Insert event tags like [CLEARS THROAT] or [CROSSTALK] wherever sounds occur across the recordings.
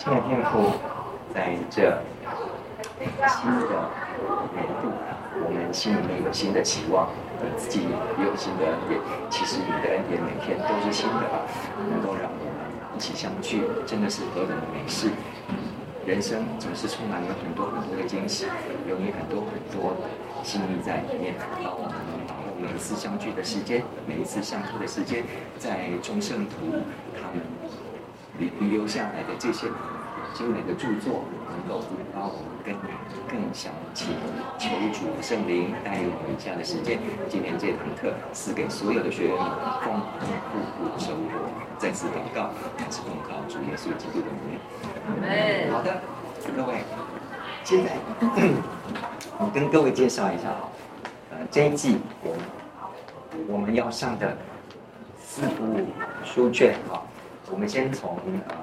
新的天赋，在这新的年度，我们心里面有新的期望，自己也有新的恩典。其实你的恩典每天都是新的，能够让我们一起相聚，真的是何等的美事！人生总是充满了很多很多的惊喜，有你很多很多的心意在里面。让我们把握每一次相聚的时间，每一次相处的时间，在众圣徒他们留下来的这些精美的著作，能够引发我们更更相亲。求主圣灵带领我们以下的时间，今天这堂课是给所有的学员们丰丰富富的收获。再次祷告，还是奉靠主耶稣基督的名。好的，各位，现在我跟各位介绍一下啊，呃，这一季我们我们要上的四部书卷哈，我们先从呃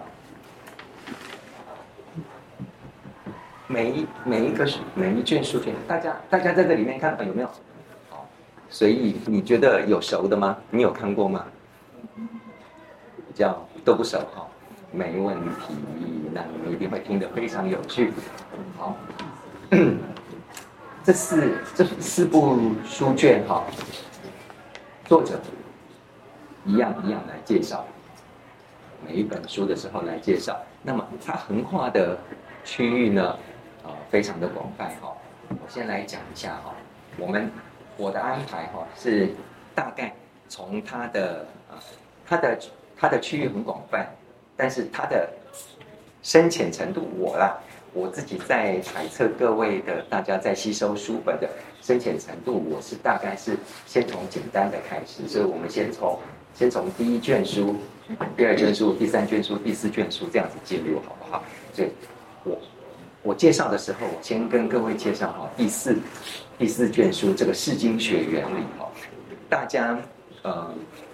每一每一个书每一卷书卷，大家大家在这里面看有没有？好，所以你觉得有熟的吗？你有看过吗？比较都不熟哈。没问题，那你们一定会听得非常有趣。好，[CLEARS THROAT] 这四这四部书卷哈，作者一样一样来介绍每一本书的时候来介绍。那么它横跨的区域呢，呃，非常的广泛哈。我先来讲一下哈，我们我的安排哈是大概从它的啊，它的它的区域很广泛。但是它的深浅程度，我啦，我自己在揣测各位的大家在吸收书本的深浅程度，我是大概是先从简单的开始，所以我们先从先从第一卷书、第二卷书、第三卷书、第四卷书这样子进入，好不好？所以我我介绍的时候，我先跟各位介绍哈第四第四卷书这个释经学原理哈，大家呃。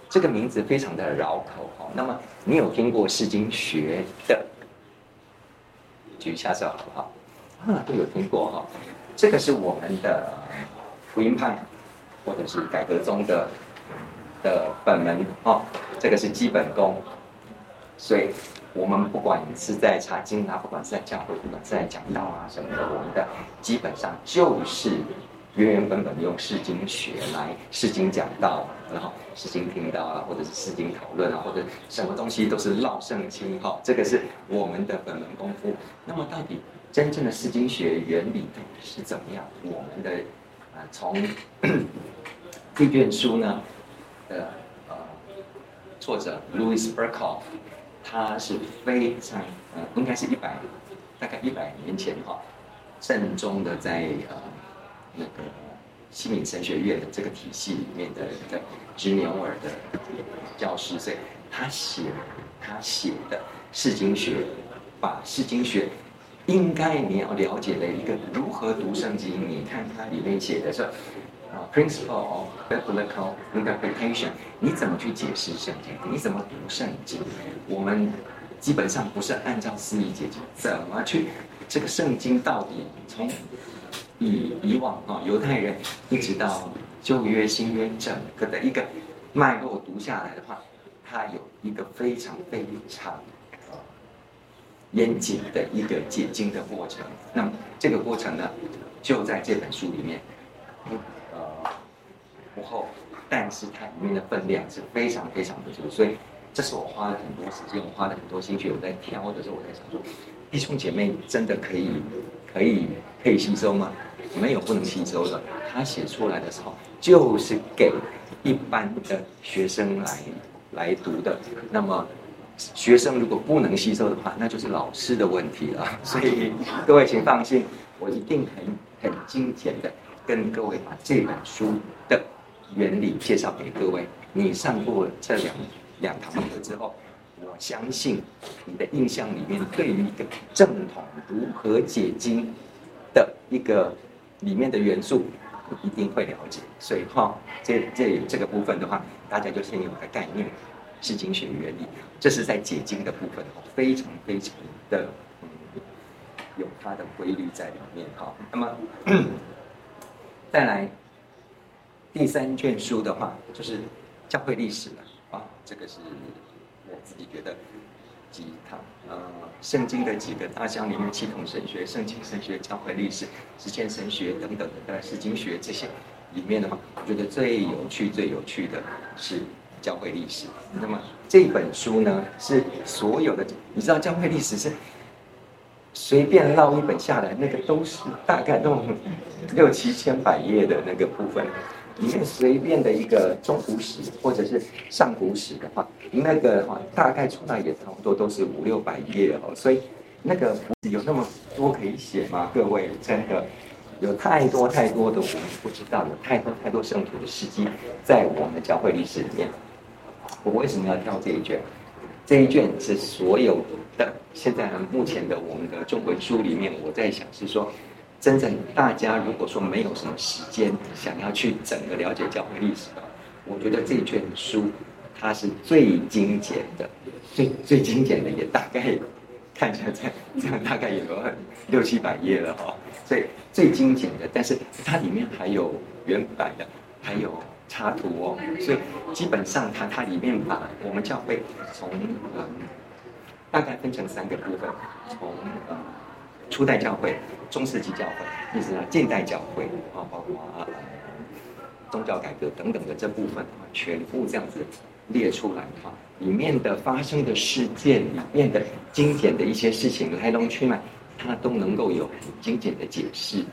这个名字非常的绕口哈，那么你有听过释经学的？举一下手好不好？啊，都有听过哈。这个是我们的福音派或者是改革宗的的本门哦，这个是基本功。所以我们不管是在查经啊，不管是在教会，不管是在讲道啊什么的，我们的基本上就是。原原本本用释经学来释经讲道，然后释经听到啊，或者是释经讨论啊，或者什么东西都是绕圣经哈，这个是我们的本门功夫。那么到底真正的释经学原理是怎么样？我们的啊，从 [CLEARS THROAT] 这卷书呢的呃作者 Louis Berkhoff，他是非常呃应该是一百大概一百年前哈，正宗的在呃。那个西敏神学院的这个体系里面的一个执牛耳的教师，所以他写他写的释经学，把释经学应该你要了解的一个如何读圣经，你看它里面写的是啊，principle of biblical interpretation，你怎么去解释圣经？你怎么读圣经？我们基本上不是按照思义解经，怎么去这个圣经到底从？以以往啊，犹太人一直到旧约、新约整个的一个脉络读下来的话，它有一个非常非常严谨的一个解经的过程。那么这个过程呢，就在这本书里面，不厚，但是它里面的分量是非常非常的足。所以这是我花了很多时间，我花了很多心血，我在挑的时候，我在想说，弟兄姐妹真的可以可以可以吸收吗？没有不能吸收的，他写出来的时候就是给一般的学生来来读的。那么学生如果不能吸收的话，那就是老师的问题了。所以各位请放心，我一定很很精简的跟各位把这本书的原理介绍给各位。你上过这两两堂课之后，我相信你的印象里面对于一个正统如何解经的一个。里面的元素一定会了解，所以哈，这这这个部分的话，大家就先有个概念，是经学原理，这是在解经的部分，非常非常的嗯，有它的规律在里面哈。那么再来 [COUGHS] 第三卷书的话，就是教会历史了啊，这个是我自己觉得几堂呃圣经的几个大项里面，系统神学、圣经神学、教会历史、实践神学等等的释经学这些里面的话，我觉得最有趣、最有趣的是教会历史。那么这本书呢，是所有的，你知道教会历史是随便捞一本下来，那个都是大概都六七千百页的那个部分。里面随便的一个中古史或者是上古史的话，那个话大概出来也差不多都是五六百页哦，所以那个有那么多可以写吗？各位真的有太多太多的我们不知道，有太多太多圣徒的事迹在我们的教会历史里面。我为什么要挑这一卷？这一卷是所有的现在目前的我们的中文书里面，我在想是说。真正大家如果说没有什么时间想要去整个了解教会历史的，我觉得这卷书它是最精简的，最最精简的也大概看起来这样这样大概也有六七百页了哈，所以最精简的，但是它里面还有原版的，还有插图哦，所以基本上它它里面把我们教会从嗯大概分成三个部分，从嗯。初代教会、中世纪教会，一直到，近代教会啊，包括宗教改革等等的这部分啊，全部这样子列出来的话，里面的发生的事件，里面的经典的一些事情来龙去脉，它都能够有很精简的解释。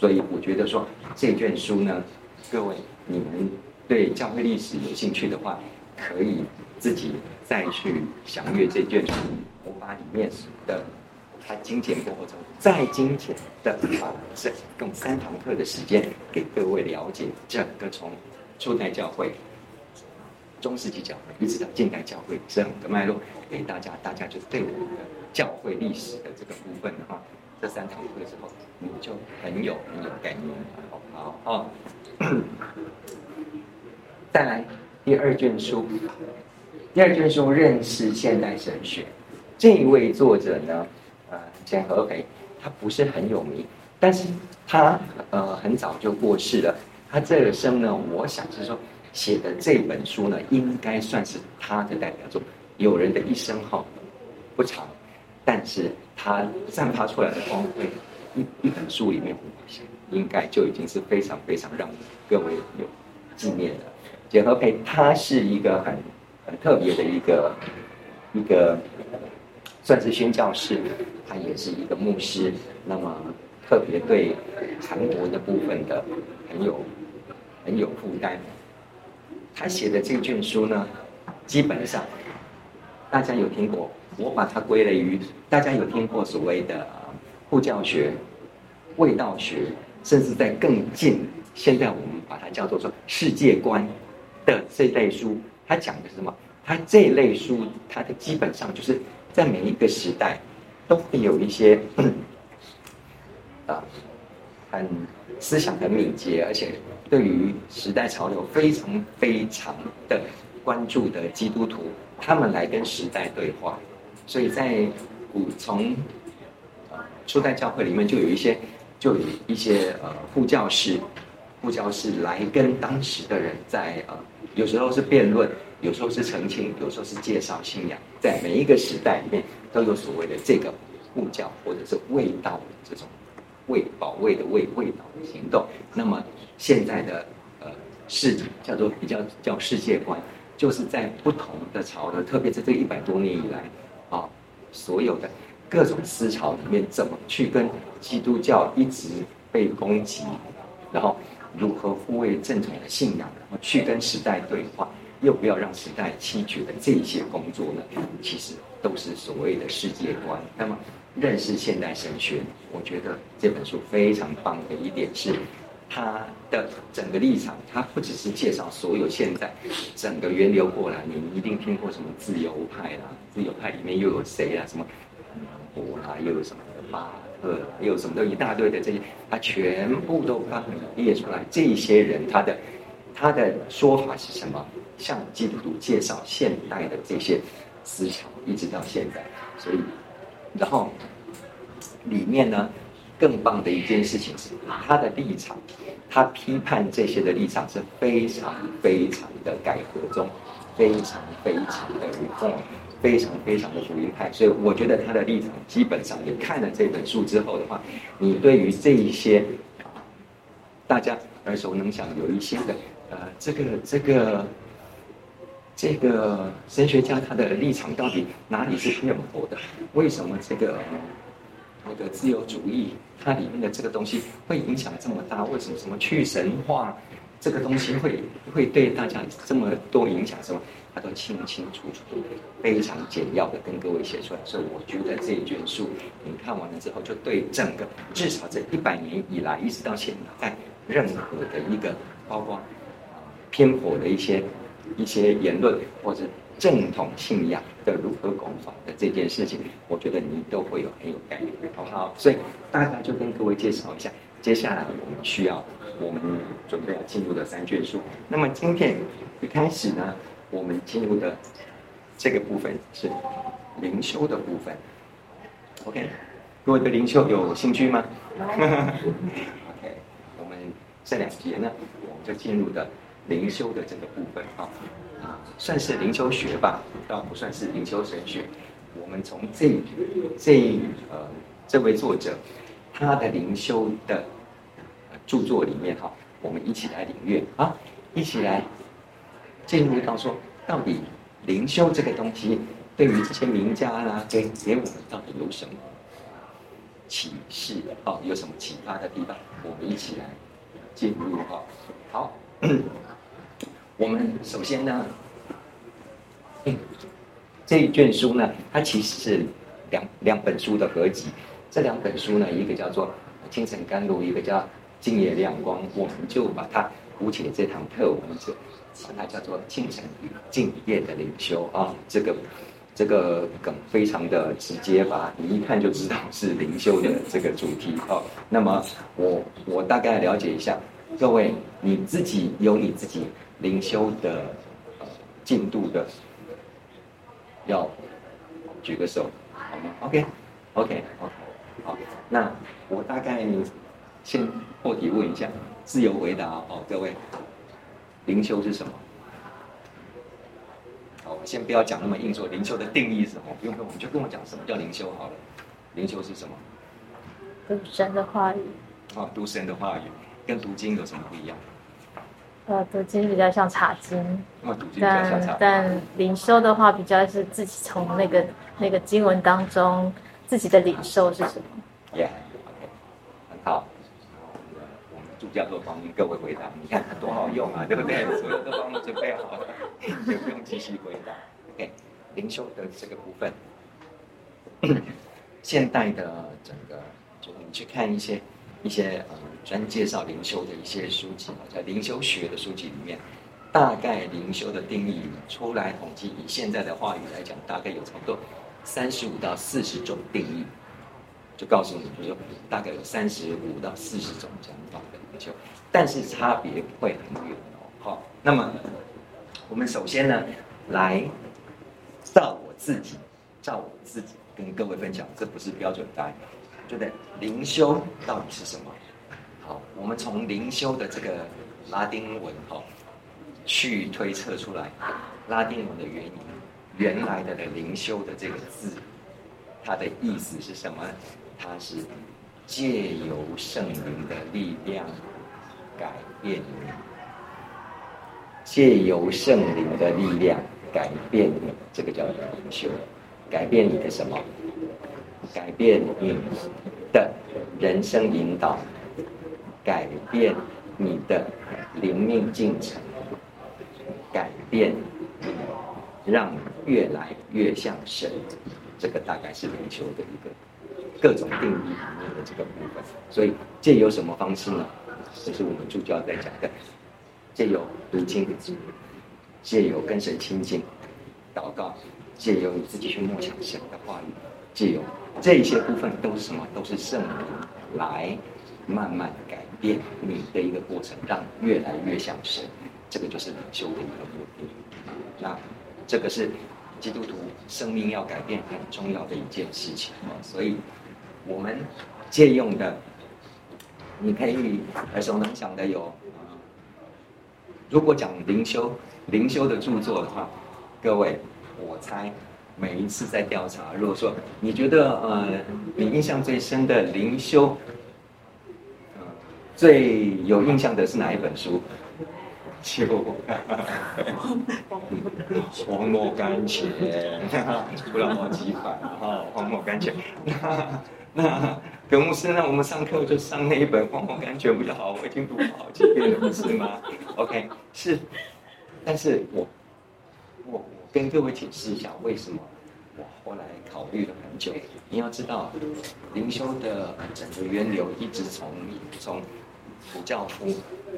所以我觉得说这卷书呢，各位你们对教会历史有兴趣的话，可以自己再去详阅这卷书。我把里面的。它精简过后，再精简的把这用三堂课的时间给各位了解整个从初代教会、中世纪教会一直到近代教会整个脉络给大家，大家就对我们的教会历史的这个部分的话，这三堂课之后你就很有很有概念了。好好，再来第二卷书，第二卷书认识现代神学，这一位作者呢？简和培，他不是很有名，但是他呃很早就过世了。他这生呢，我想是说写的这本书呢，应该算是他的代表作。有人的一生哈不长，但是他散发出来的光辉，一一本书里面，应该就已经是非常非常让各位有纪念的。简和培他是一个很很特别的一个一个。算是宣教士，他也是一个牧师，那么特别对韩国的部分的很有很有负担。他写的这卷书呢，基本上大家有听过，我把它归类于大家有听过所谓的护教学、卫道学，甚至在更近，现在我们把它叫做说世界观的这类书。他讲的是什么？他这类书，它的基本上就是。在每一个时代，都会有一些啊，很思想很敏捷，而且对于时代潮流非常非常的关注的基督徒，他们来跟时代对话。所以在古从初代教会里面，就有一些就有一些呃护教士，护教士来跟当时的人在呃，有时候是辩论。有时候是澄清，有时候是介绍信仰，在每一个时代里面都有所谓的这个护教或者是卫道的这种卫保卫的卫卫道的行动。那么现在的呃世叫做比较叫世界观，就是在不同的潮流，特别是这一百多年以来啊，所有的各种思潮里面，怎么去跟基督教一直被攻击，然后如何护卫正统的信仰，然后去跟时代对话。又不要让时代弃绝的这些工作呢，其实都是所谓的世界观。那么认识现代神学，我觉得这本书非常棒的一点是，它的整个立场，它不只是介绍所有现在整个源流过来，你一定听过什么自由派啦，自由派里面又有谁啊？什么柏拉，又有什么巴特，又有什么都一大堆的这些，他全部都把列出来。这些人他的他的说法是什么？向基督徒介绍现代的这些思潮，一直到现在，所以，然后里面呢，更棒的一件事情是他的立场，他批判这些的立场是非常非常的改革中，非常非常的路德非常非常的福音派，所以我觉得他的立场基本上，你看了这本书之后的话，你对于这一些大家耳熟能详有一些的呃，这个这个这个神学家他的立场到底哪里是偏颇的？为什么这个那个自由主义它里面的这个东西会影响这么大？为什么什么去神化这个东西会会对大家这么多影响？什么？他都清清楚楚、非常简要的跟各位写出来，所以我觉得这一卷书你看完了之后，就对整个至少这一百年以来，一直到现在，任何的一个包括偏颇的一些一些言论，或者正统信仰的如何攻防的这件事情，我觉得你都会有很有概念，好不好？所以大概就跟各位介绍一下，接下来我们需要我们准备要进入的三卷书。那么今天一开始呢？我们进入的这个部分是灵修的部分，OK，各位对灵修有兴趣吗？[LAUGHS] OK，我们这两节呢，我们就进入的灵修的这个部分啊，啊，算是灵修学吧，倒不算是灵修神学。我们从这这呃这位作者他的灵修的著作里面哈，我们一起来领略啊，一起来。进入到说，到底灵修这个东西，对于这些名家啦，给给我们到底有什么启示？哦，有什么启发的地方？我们一起来进入哈。好，嗯我们首先呢，嗯，这一卷书呢，它其实是两两本书的合集。这两本书呢，一个叫做《清晨甘露》，一个叫《静夜亮光》。我们就把它姑且这堂课，我们就。它叫做清晨与静夜的灵修啊，这个这个梗非常的直接吧，你一看就知道是灵修的这个主题哦。那么我我大概了解一下，各位你自己有你自己灵修的进度的，要举个手好吗？OK OK OK 好，那我大概先破题问一下，自由回答哦，各位。灵修是什么？好，我先不要讲那么硬，说灵修的定义是什么？不用不用，你就跟我讲什么叫灵修好了。灵修是什么？读神的话语。哦，读神的话语，跟读经有什么不一样？呃，读经比较像查经。哦，读经比较像查经。但灵修的话，比较是自己从那个那个经文当中自己的领受是什么？Yeah，OK，很好。我们助教都帮各位回答，你看多好用啊，对不对？所有都帮你准备好了，就不用继续回答。OK，灵修的这个部分，[COUGHS] 现代的整个，就你去看一些一些呃专介绍灵修的一些书籍，在灵修学的书籍里面，大概灵修的定义出来统计，以现在的话语来讲，大概有差不多三十五到四十种定义，就告诉你，比如说大概有三十五到四十种讲法的灵修。但是差别不会很远哦。好，那么我们首先呢，来照我自己，照我自己跟各位分享，这不是标准答案，对不对？灵修到底是什么？好，我们从灵修的这个拉丁文哈，去推测出来，拉丁文的原因，原来的的灵修的这个字，它的意思是什么？它是。借由圣灵的力量改变你，借由圣灵的力量改变你，这个叫灵修。改变你的什么？改变你的人生引导，改变你的灵命进程，改变你，让越来越像神。这个大概是灵修的一个。各种定义里面的这个部分，所以借由什么方式呢？这是我们助教在讲的，借由读经，借由跟神亲近、祷告，借由你自己去默想神的话语，借由这些部分都是什么？都是圣灵来慢慢改变你的一个过程，让越来越像神。这个就是灵修的一个目的。那这个是基督徒生命要改变很重要的一件事情。啊，所以。我们借用的，你可以耳熟能详的有，如果讲灵修，灵修的著作的话，各位，我猜每一次在调查，如果说你觉得呃，你印象最深的灵修，呃，最有印象的是哪一本书？就 [LAUGHS] 荒漠甘泉，不让我机反哈，荒漠甘泉。那那葛牧师，那我们上课就上那一本荒漠甘泉比较好，我已经读了好几遍了，不是吗？OK，是，但是我我。跟各位解释一下，为什么我后来考虑了很久。你要知道，灵修的整个源流一直从从古教夫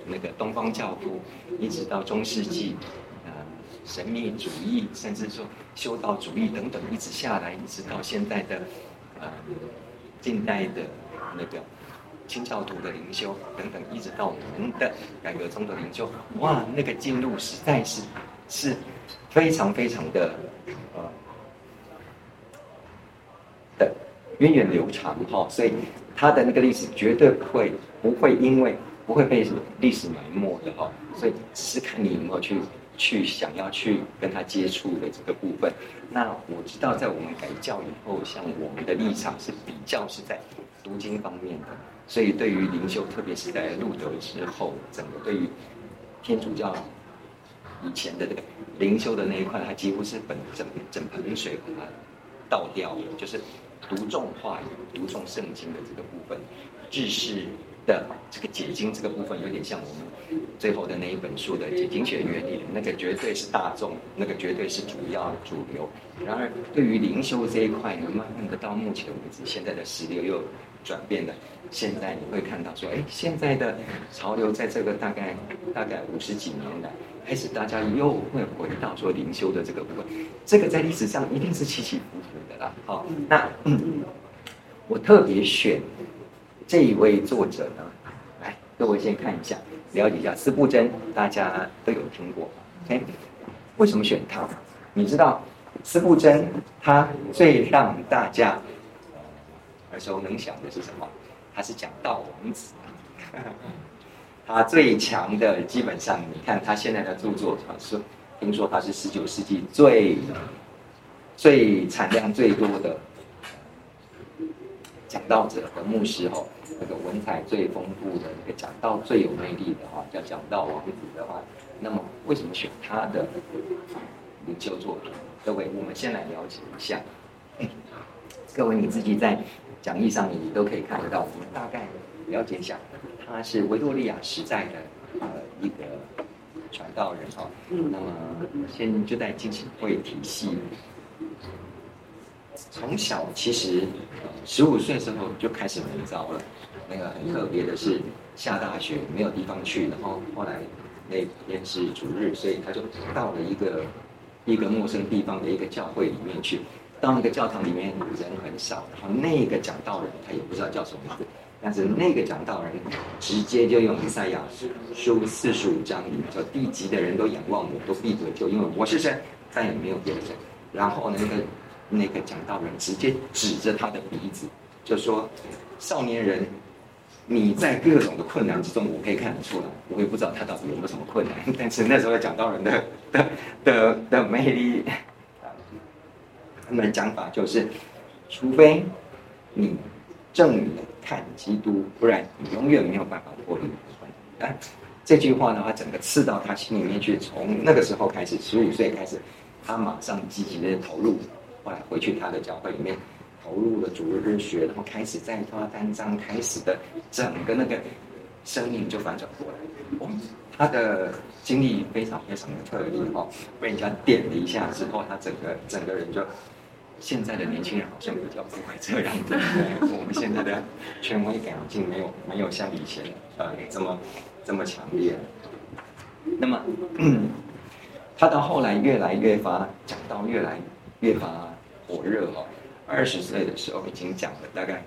那个东方教父，一直到中世纪，呃，神秘主义，甚至说修道主义等等，一直下来，一直到现在的呃近代的那个清教徒的灵修等等，一直到我们的改革中的灵修，哇，那个进路实在是是。非常非常的呃的源远流长哈，所以它的那个历史绝对不会不会因为不会被历史埋没的哈，所以只是看你有没有去去想要去跟他接触的这个部分。那我知道在我们改教以后，像我们的立场是比较是在读经方面的，所以对于灵修，特别是在路德之后，整个对于天主教。以前的这个灵修的那一块，它几乎是本整整盆水把它倒掉了，就是读诵话语、读诵圣经的这个部分，知识的这个解经这个部分，有点像我们最后的那一本书的解经学原理，那个绝对是大众，那个绝对是主要主流。然而，对于灵修这一块呢，慢慢的到目前为止，现在的时流又转变了。现在你会看到说，哎，现在的潮流在这个大概大概五十几年来。开始，大家又会回到说灵修的这个部分，这个在历史上一定是起起伏伏的啦。好，那嗯，我特别选这一位作者呢，来，各位先看一下，了解一下司布真，大家都有听过。，OK？，为什么选他？你知道司布真他最让大家耳熟能详的是什么？他是讲道王子。他最强的，基本上你看他现在的著作，是听说他是十九世纪最最产量最多的讲道者和牧师哦，那个文采最丰富的，那个讲道最有魅力的话，叫讲道王子的话，那么为什么选他的灵修作品？各位，我们先来了解一下。各位你自己在讲义上你都可以看得到，我们大概了解一下。他是维多利亚时代的呃一个传道人哦，那么现就在浸信会体系，从小其实十五岁的时候就开始蒙召了。那个很特别的是下大雪没有地方去，然后后来那天是主日，所以他就到了一个一个陌生地方的一个教会里面去。到那个教堂里面人很少，然后那个讲道人他也不知道叫什么名字。但是那个讲道人直接就用以赛亚书四十五章里面说：“地级的人都仰望我，都必得救，因为我是神，再也没有别的神。”然后呢那个那个讲道人直接指着他的鼻子，就说：“少年人，你在各种的困难之中，我可以看得出来。我也不知道他到底有没有什么困难，但是那时候讲道人的的的的魅力，他们讲法就是，除非你证明。”看基督，不然你永远没有办法脱离困难。啊，这句话的话，整个刺到他心里面去。从那个时候开始，十五岁开始，他马上积极的投入。后来回去他的教会里面，投入了主日学，然后开始在他单张开始的整个那个生命就反转过来。他的经历非常非常的特别哦，被人家点了一下之后，他整个整个人就。现在的年轻人好像比较不会这样子，[LAUGHS] 我们现在的权威感已经没有没有像以前呃这么这么强烈。那么，嗯，[CLEARS THROAT] 他到后来越来越发讲到越来越发火热哦。二十岁的时候已经讲了大概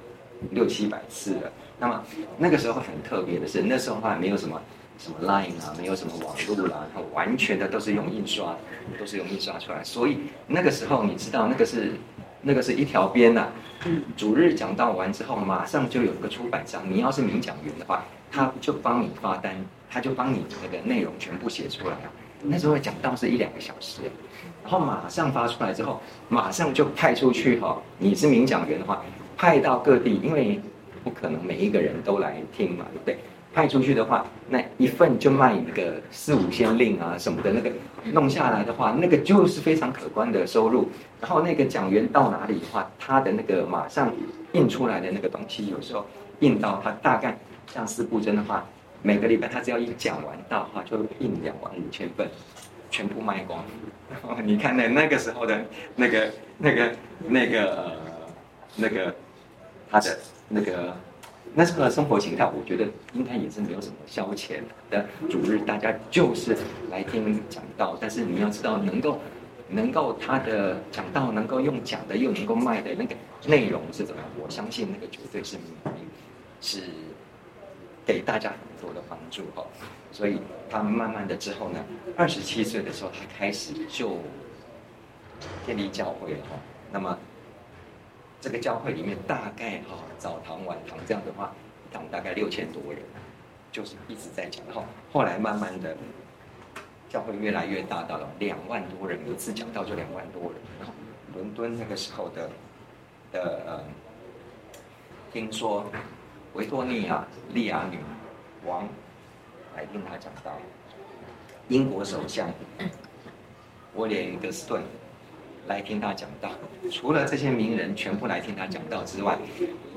六七百次了。那么那个时候很特别的是，那时候还没有什么。什么 Line 啊，没有什么网络啦，它完全的都是用印刷，都是用印刷出来。所以那个时候，你知道那个是那个是一条边呐。主日讲到完之后，马上就有一个出版商，你要是名讲员的话，他就帮你发单，他就帮你那个内容全部写出来。那时候讲到是一两个小时，然后马上发出来之后，马上就派出去哈。你是名讲员的话，派到各地，因为不可能每一个人都来听嘛，对不对？派出去的话，那一份就卖那个四五千令啊什么的，那个弄下来的话，那个就是非常可观的收入。然后那个讲员到哪里的话，他的那个马上印出来的那个东西，有时候印到他大概像四部真的话，每个礼拜他只要一讲完到的话，就印两万五千份，全部卖光。你看那那个时候的那个那个那个那个他的那个。那这个生活形态，我觉得应该也是没有什么消遣的主日，大家就是来听讲道。但是你要知道，能够能够他的讲道能够用讲的，又能够卖的那个内容是怎么样？我相信那个绝对是是给大家很多的帮助哈。所以他慢慢的之后呢，二十七岁的时候，他开始就建立教会了哈。那么。这个教会里面大概哈早堂晚堂这样的话，一堂大概六千多人，就是一直在讲。然后后来慢慢的，教会越来越大，到了两万多人，有一次讲到就两万多人。然后伦敦那个时候的的呃，听说维多利亚利亚女王来听他讲道，英国首相威廉格斯顿。来听他讲道，除了这些名人全部来听他讲道之外，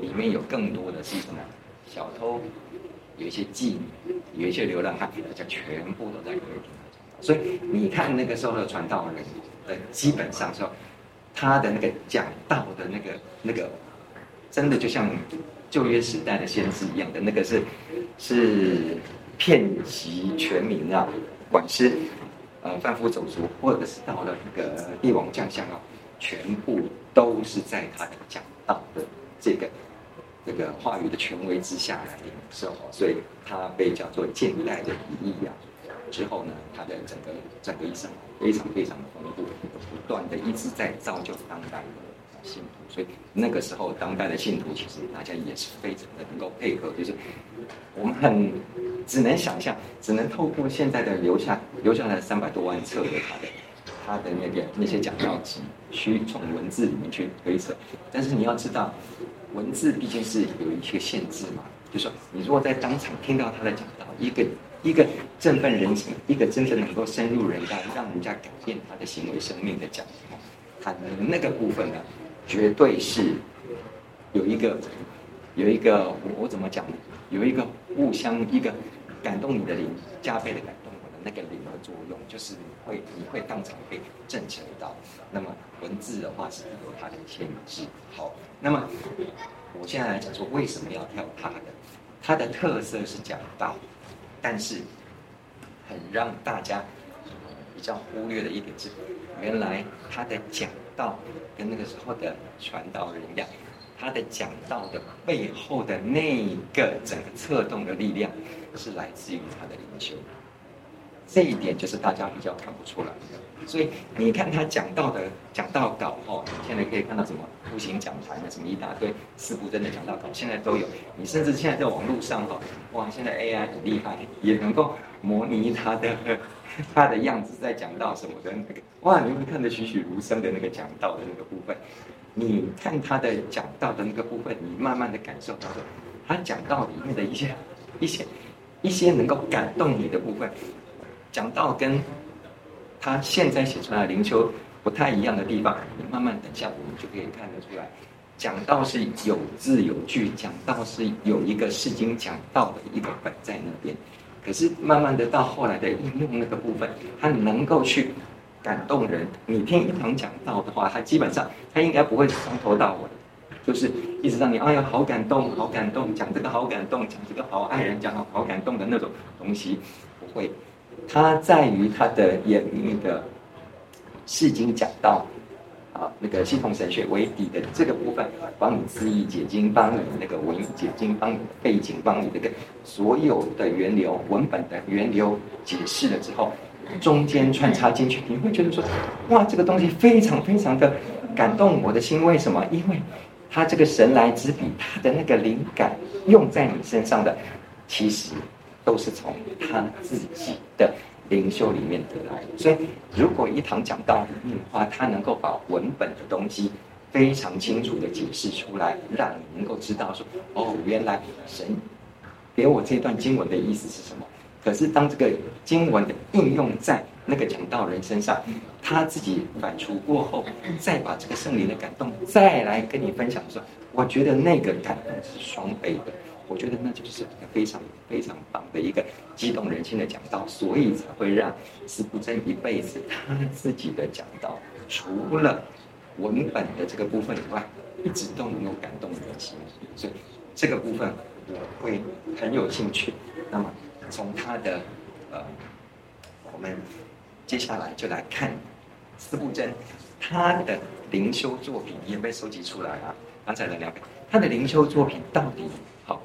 里面有更多的是什么？小偷，有一些妓女，有一些流浪汉，大家全部都在听他讲道。所以你看那个时候的传道人，呃，基本上说他的那个讲道的那个那个，真的就像旧约时代的先知一样的，那个是是遍及全民啊，管事。呃，贩夫走卒，或者是到了那个帝王将相啊，全部都是在他的讲道的这个这个话语的权威之下来领受，所以他被叫做近代的以利亚。之后呢，他的整个整个一生非常非常的丰富，不断的一直在造就当代的信徒。所以那个时候，当代的信徒其实大家也是非常的能够配合，就是我们很。只能想象，只能透过现在的留下留下来三百多万册的他的他的那个那些讲道集，去从文字里面去推测。但是你要知道，文字毕竟是有一些限制嘛。就说，你如果在当场听到他的讲道，一个一个振奋人心，一个真正能够深入人家，让人家改变他的行为生命的讲，他的那个部分呢，绝对是有一个有一个我我怎么讲呢？有一个互相一个感动你的灵，加倍的感动我的那个灵的作用，就是你会你会当场被震慑到。那么文字的话是有它的限制。好，那么我现在来讲说为什么要跳它的，它的特色是讲道，但是很让大家比较忽略的一点是，原来他的讲道跟那个时候的传道人一样。他的讲道的背后的那个整个策动的力量，是来自于他的灵修，这一点就是大家比较看不出来的。所以你看他讲道的讲道稿哦，你现在可以看到什么图形讲坛的什么一大堆四部真的讲道稿，现在都有。你甚至现在在网络上哈，哇，现在 AI 很厉害，也能够模拟他的 [LAUGHS] 他的样子在讲道什么的那个，哇，你会看得栩栩如生的那个讲道的那个部分。你看他的讲道的那个部分，你慢慢的感受到说，他讲道里面的一些、[LAUGHS] 一些、一些能够感动你的部分，讲道跟他现在写出来的灵修不太一样的地方，你慢慢等下我们就可以看得出来，讲道是有字有句，讲道是有一个释经讲道的一个本在那边，可是慢慢的到后来的应用那个部分，他能够去。感动人，你听一堂讲道的话，他基本上他应该不会从头到尾，就是一直让你哎呀好感动，好感动，讲这个好感动，讲这个好爱人，讲好好感动的那种东西，不会。他在于他的演那个释经讲道，那个系统神学为底的这个部分，帮你字义解经，帮你那个文解经，帮你背景，帮你那个所有的源流文本的源流解释了之后。中间穿插进去，你会觉得说，哇，这个东西非常非常的感动我的心。为什么？因为他这个神来之笔，他的那个灵感用在你身上的，其实都是从他自己的灵修里面得来。所以，如果一堂讲道的话，它能够把文本的东西非常清楚的解释出来，让你能够知道说，哦，原来神给我这段经文的意思是什么。可是，当这个经文的应用在那个讲道人身上，他自己反刍过后，再把这个圣灵的感动再来跟你分享的时候，我觉得那个感动是双倍的。我觉得那就是一个非常非常棒的一个激动人心的讲道，所以才会让司布真一辈子他自己的讲道，除了文本的这个部分以外，一直都能够感动人心。所以这个部分我会很有兴趣。那么从他的呃，我们接下来就来看司布真他的灵修作品也被收集出来啊。刚才的两个，他的灵修作品到底？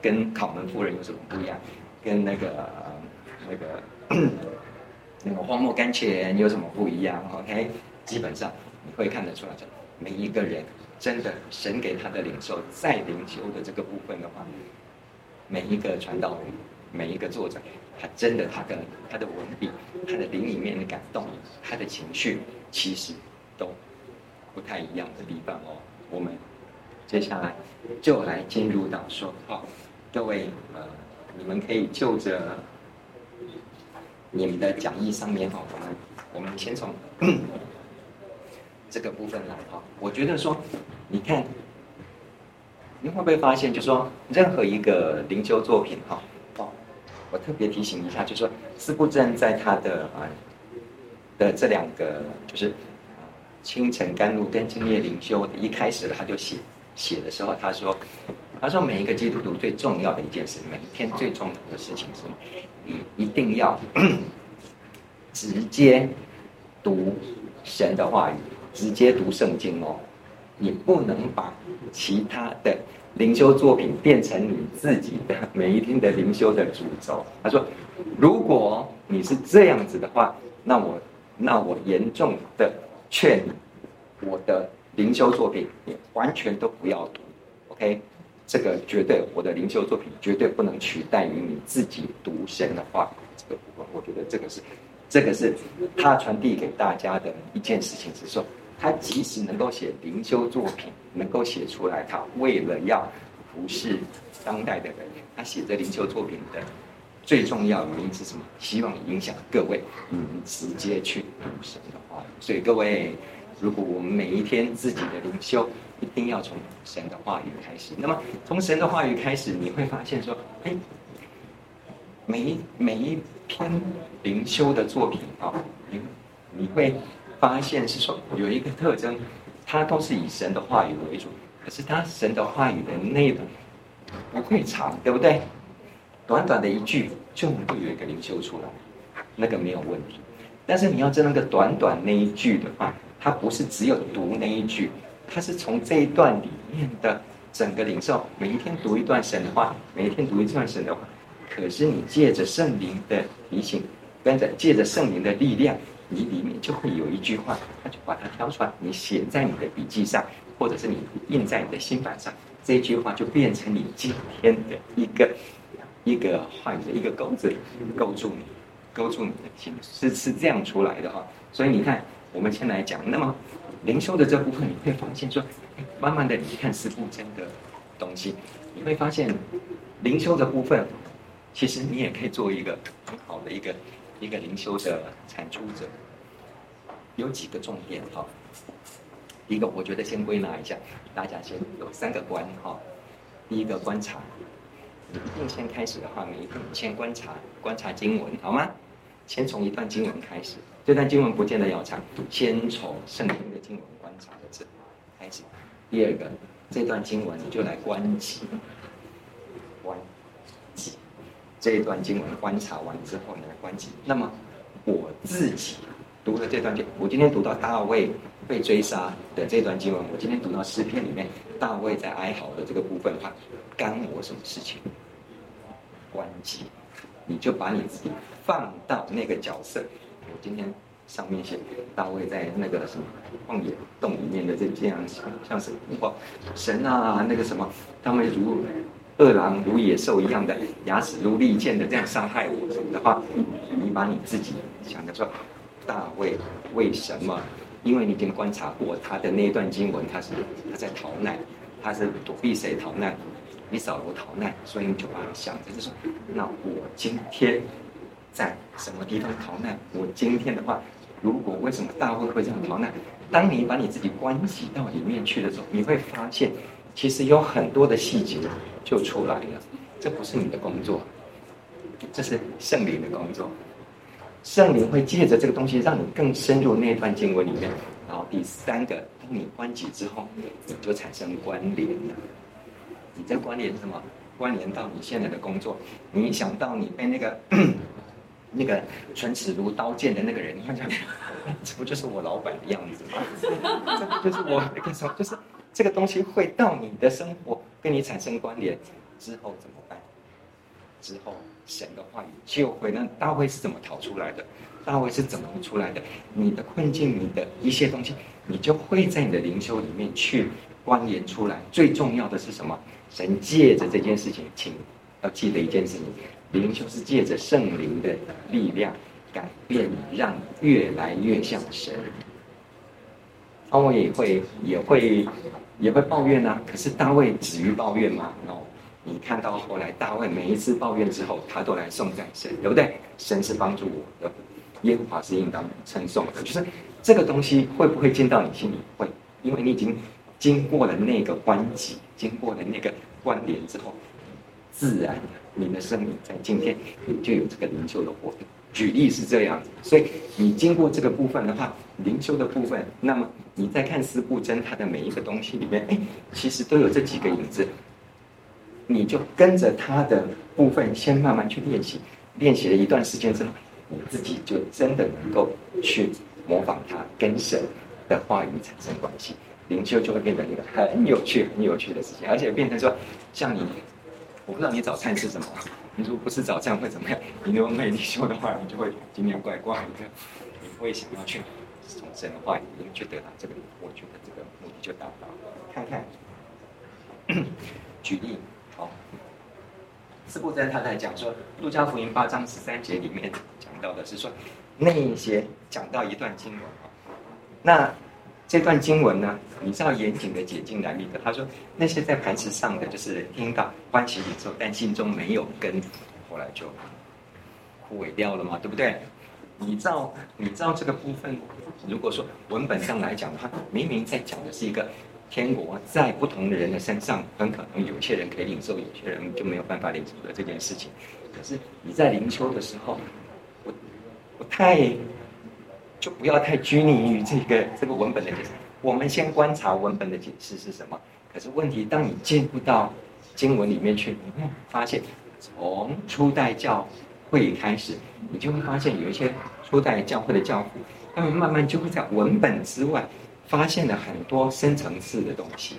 跟考门夫人有什么不一样？跟那个那个那个荒漠甘泉有什么不一样？OK，基本上你会看得出来，每一个人真的神给他的领受，在灵修的这个部分的话，每一个传道人，每一个作者，他真的他的他的文笔，他的灵里面的感动，他的情绪，其实都不太一样的地方哦。我们。接下来就来进入到说，好，各位呃，你们可以就着你们的讲义上面哈，我们我们先从 [COUGHS] 这个部分来哈。我觉得说，你看，你会不会发现，就说任何一个灵修作品哈，哦，我特别提醒一下，就说四部正在他的啊的这两个，就是清晨甘露跟今夜灵修一开始他就写。写的时候，他说：“他说每一个基督徒最重要的一件事，每一天最重要的事情是？你一定要 [CLEARS THROAT] 直接读神的话语，直接读圣经哦。你不能把其他的灵修作品变成你自己的每一天的灵修的主轴。”他说：“如果你是这样子的话，那我那我严重的劝你，我的。”灵修作品你完全都不要读，OK？这个绝对，我的灵修作品绝对不能取代于你自己读神的话。这个部分，我觉得这个是，这个是他传递给大家的一件事情，是说他即使能够写灵修作品，能够写出来，他为了要服侍当代的人，他写这灵修作品的最重要的原因是什么？希望影响各位，嗯，直接去读神的话。所以各位。如果我们每一天自己的灵修，一定要从神的话语开始。那么从神的话语开始，你会发现说，哎，每一每一篇灵修的作品啊，你你会发现是说有一个特征，它都是以神的话语为主。可是它神的话语的内容不会长，对不对？短短的一句就能够有一个灵修出来，那个没有问题。但是你要知道那个短短那一句的话。他不是只有读那一句，他是从这一段里面的整个领受，每一天读一段神的话，每一天读一段神的话。可是你借着圣灵的提醒，跟着借着圣灵的力量，你里面就会有一句话，他就把它挑出来，你写在你的笔记上，或者是你印在你的心板上，这句话就变成你今天的一个一个话语的一个钩子，勾住你，勾住你的心，是是这样出来的哈。所以你看。我们先来讲，那么灵修的这部分，你会发现说，慢慢的你看司布真的东西，你会发现灵修的部分，其实你也可以做一个很好的一个一个灵修的产出者。有几个重点哈，第一个我觉得先归纳一下，大家先有三个观哈。第一个观察，你一定先开始的话，每一定先观察观察经文，好吗？先从一段经文开始。这段经文不见得要长，先从圣经的经文观察的这开始。第二个，这段经文你就来观己，观己。这一段经文观察完之后，你来观己。那么我自己读了这段经，我今天读到大卫被追杀的这段经文，我今天读到诗篇里面大卫在哀嚎的这个部分的话，干我什么事情？关机，你就把你自己放到那个角色。今天上面写大卫在那个什么旷野洞里面的这这样像像什么？神啊，那个什么，他们如饿狼如野兽一样的，牙齿如利剑的这样伤害我什么的话，你把你自己想的说，大卫为什么？因为你已经观察过他的那一段经文，他是他在逃难，他是躲避谁逃难？你扫罗逃难，所以你就把想着就说，那我今天在什么地方逃难？我今天的话，如果为什么大会会这样逃难？当你把你自己关系到里面去的时候，你会发现，其实有很多的细节就出来了。这不是你的工作，这是圣灵的工作。圣灵会借着这个东西，让你更深入那段经文里面。然后第三个，当你关系之后，你就产生关联了。你这关联是什么？关联到你现在的工作。你想到你被那个那个唇齿如刀剑的那个人，你看这不就是我老板的样子吗？这 [LAUGHS] 不就是我那个什么？就是这个东西会到你的生活，跟你产生关联之后怎么办？之后神的话语就会。那大卫是怎么逃出来的？大卫是怎么出来的？你的困境，你的一些东西，你就会在你的灵修里面去关联出来。最重要的是什么？神借着这件事情，请要记得一件事情：灵修是借着圣灵的力量改变，让越来越像神。大卫也会也会也会抱怨啊，可是大卫止于抱怨吗？哦，你看到后来大卫每一次抱怨之后，他都来颂赞神，对不对？神是帮助我的，耶和华是应当称颂的。就是这个东西会不会进到你心里？会，因为你已经经过了那个关系，经过了那个关联之后，自然你的生命在今天你就有这个灵修的活动。举例是这样子，所以你经过这个部分的话，灵修的部分，那么你再看司布真他的每一个东西里面，哎，其实都有这几个影子，你就跟着他的部分先慢慢去练习，练习了一段时间之后，你自己就真的能够去模仿他，跟神的话语产生关系，灵修就会变成一个很有趣、很有趣的事情，而且变成说，像你，我不知道你早餐吃什么。你如果不吃早餐会怎么样？你如果没灵修的话，你就会今天怪怪的，你会想要去从神的话语里面去得到这个，我觉得这个目的就达到了。看看，举例，好，司布真他在讲说，路加福音八章十三节里面讲到的是说，那一些讲到一段经文啊，那。这段经文呢，你是要严谨的解经来历的。他说，那些在磐石上的，就是听到欢喜领受，但心中没有根，后来就枯萎掉了嘛，对不对？你照你照这个部分，如果说文本上来讲的话，明明在讲的是一个天国在不同的人的身上，很可能有些人可以领受，有些人就没有办法领受的这件事情。可是你在灵修的时候，我我太。就不要太拘泥于这个这个文本的解释。我们先观察文本的解释是什么。可是问题，当你进入到经文里面去，你会发现，从初代教会开始，你就会发现有一些初代教会的教父，他们慢慢就会在文本之外发现了很多深层次的东西。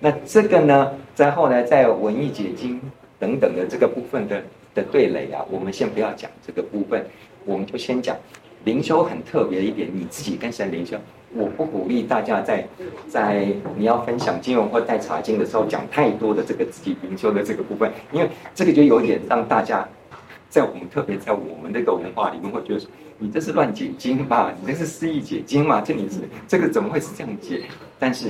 那这个呢，在后来在文艺解经等等的这个部分的的对垒啊，我们先不要讲这个部分，我们就先讲。灵修很特别的一点，你自己跟神灵修，我不鼓励大家在在你要分享经文或带查经的时候讲太多的这个自己灵修的这个部分，因为这个就有点让大家在我们特别在我们这个文化里面会觉得说，你这是乱解经吧？你这是肆意解经嘛？这你是这个怎么会是这样解？但是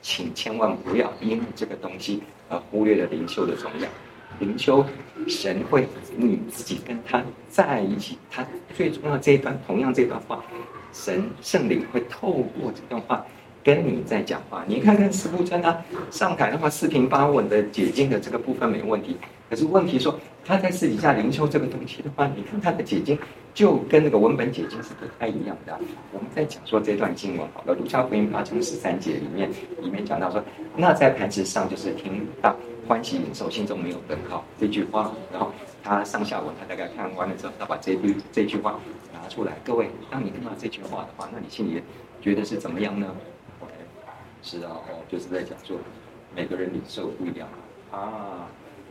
请千万不要因为这个东西而忽略了灵修的重要。灵修，神会你自己跟他在一起，他最重要这一段，同样这段话，神圣灵会透过这段话跟你在讲话。你看看司布真啊，上台的话四平八稳的解经的这个部分没问题，可是问题说他在私底下灵修这个东西的话，你看他的解经就跟那个文本解经是不太一样的。我们在讲说这段经文好了，儒家福音八章十三节里面里面讲到说，那在磐石上就是听到。欢喜忍受，心中没有根号这句话，然后他上下文他大概看完了之后，他把这句这句话拿出来。各位，当你听到这句话的话，那你心里觉得是怎么样呢？OK，是啊，哦，就是在讲说每个人领受不一样啊。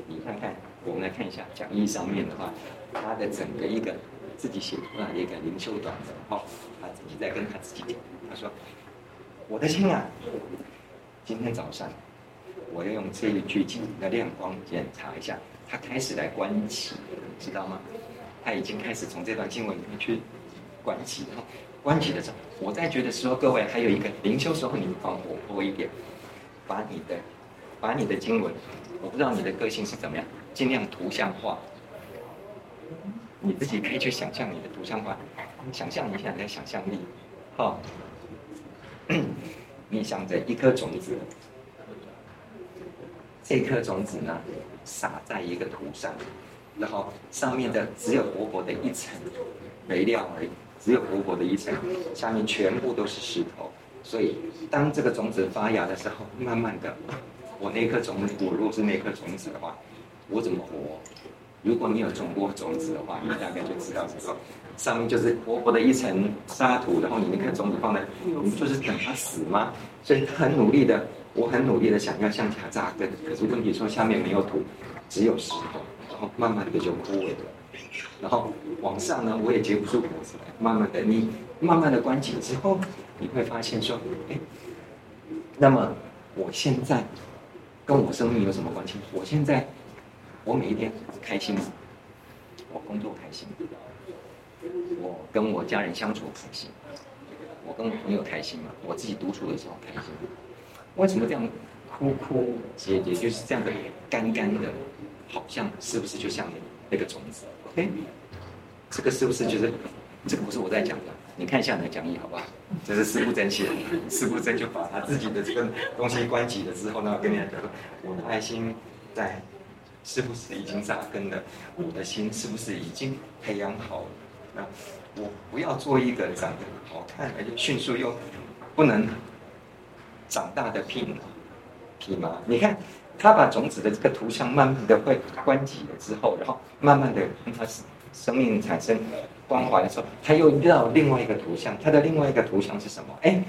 你看看，我们来看一下讲义上面的话，他的整个一个自己写出来的一个灵修短文，哦，他自己在跟他自己讲，他说：“我的心啊，今天早上。”我要用这一句经的亮光检查一下，他开始来关起，知道吗？他已经开始从这段经文里面去关起，然后观起的时候，我在觉得说，各位还有一个灵修时候，你放活泼一点，把你的把你的经文，我不知道你的个性是怎么样，尽量图像化，你自己可以去想象你的图像化，想象一下你的想象力，好，[COUGHS] 你想着一颗种子。这颗种子呢，撒在一个土上，然后上面的只有薄薄的一层肥料而已，只有薄薄的一层，下面全部都是石头。所以，当这个种子发芽的时候，慢慢的，[LAUGHS] 我那颗种，我如果是那颗种子的话，我怎么活？如果你有种过种子的话，你大概就知道这个上面就是薄薄的一层沙土，然后你那颗种子放在，你就是等它死吗？所以他很努力的。我很努力的想要向下扎根，可是问题说下面没有土，只有石头，然后慢慢的就枯萎了。然后往上呢，我也结不出果子来。慢慢的，你慢慢的关起之后，你会发现说，哎，那么我现在跟我生命有什么关系？我现在我每一天开心吗？我工作开心，我跟我家人相处开心，我跟我朋友开心吗？我自己独处的时候开心吗。为什么这样枯枯竭竭，就是这样的干干的，好像是不是就像那个种子？OK，这个是不是就是这个不是我在讲的？你看一下你的讲义好不好？这是四不真写的，四不真就把他自己的这个东西关起了之后呢，跟你讲，我的爱心在是不是已经扎根了？我的心是不是已经培养好了？那我不要做一个长得好看而且迅速又不能。长大的蓖麻，蓖麻，你看，他把种子的这个图像慢慢的会关起了之后，然后慢慢的让他生命产生关怀的时候，他又遇到另外一个图像，他的另外一个图像是什么？哎，